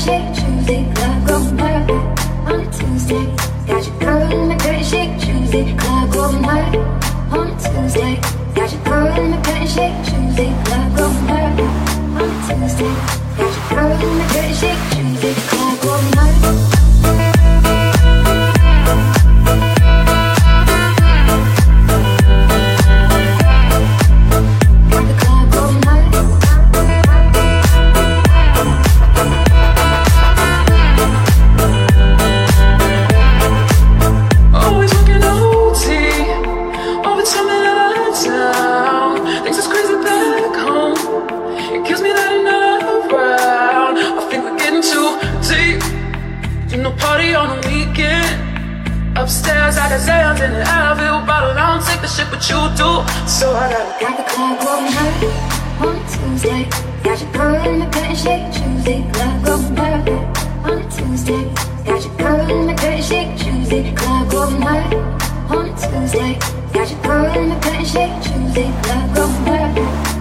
shake, Tuesday, club going wild on a Tuesday. Got your girl in my dirty shake, Tuesday, club going wild on a Tuesday. a party on the weekend. Upstairs, I got Zans in an Advil bottle. I don't take the shit, but you do. So I got got the cold one night on a Tuesday. Got your girl in my dirty shake Tuesday. Club going hard on a Tuesday. Got your girl in my dirty shake Tuesday. Club going hard on a Tuesday. Got your girl in my dirty shake Tuesday. Club going hard.